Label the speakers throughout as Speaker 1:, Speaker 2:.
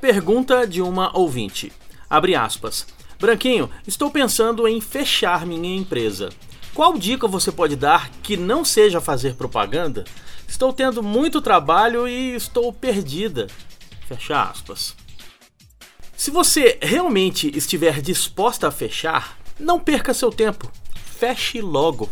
Speaker 1: Pergunta de uma ouvinte. Abre aspas. Branquinho, estou pensando em fechar minha empresa. Qual dica você pode dar que não seja fazer propaganda? Estou tendo muito trabalho e estou perdida. Fecha aspas. Se você realmente estiver disposta a fechar, não perca seu tempo. Feche logo.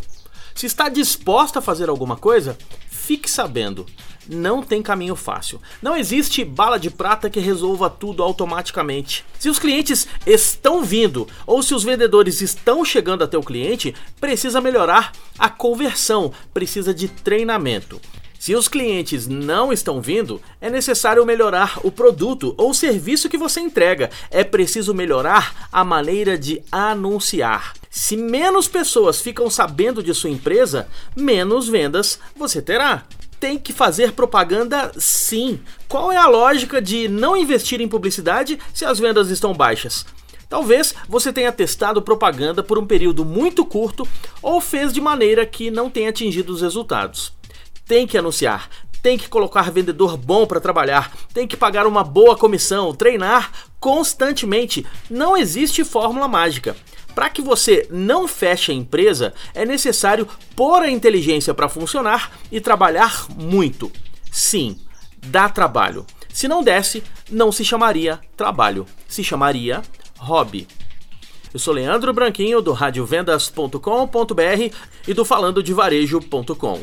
Speaker 1: Se está disposta a fazer alguma coisa, fique sabendo não tem caminho fácil. Não existe bala de prata que resolva tudo automaticamente. Se os clientes estão vindo ou se os vendedores estão chegando até o cliente, precisa melhorar a conversão, precisa de treinamento. Se os clientes não estão vindo, é necessário melhorar o produto ou serviço que você entrega. É preciso melhorar a maneira de anunciar. Se menos pessoas ficam sabendo de sua empresa, menos vendas você terá tem que fazer propaganda sim. Qual é a lógica de não investir em publicidade se as vendas estão baixas? Talvez você tenha testado propaganda por um período muito curto ou fez de maneira que não tenha atingido os resultados. Tem que anunciar, tem que colocar vendedor bom para trabalhar, tem que pagar uma boa comissão, treinar constantemente. Não existe fórmula mágica. Para que você não feche a empresa, é necessário pôr a inteligência para funcionar e trabalhar muito. Sim, dá trabalho. Se não desse, não se chamaria trabalho, se chamaria hobby. Eu sou Leandro Branquinho do radiovendas.com.br e do falando de varejo.com.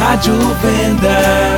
Speaker 1: Rádio Vendas.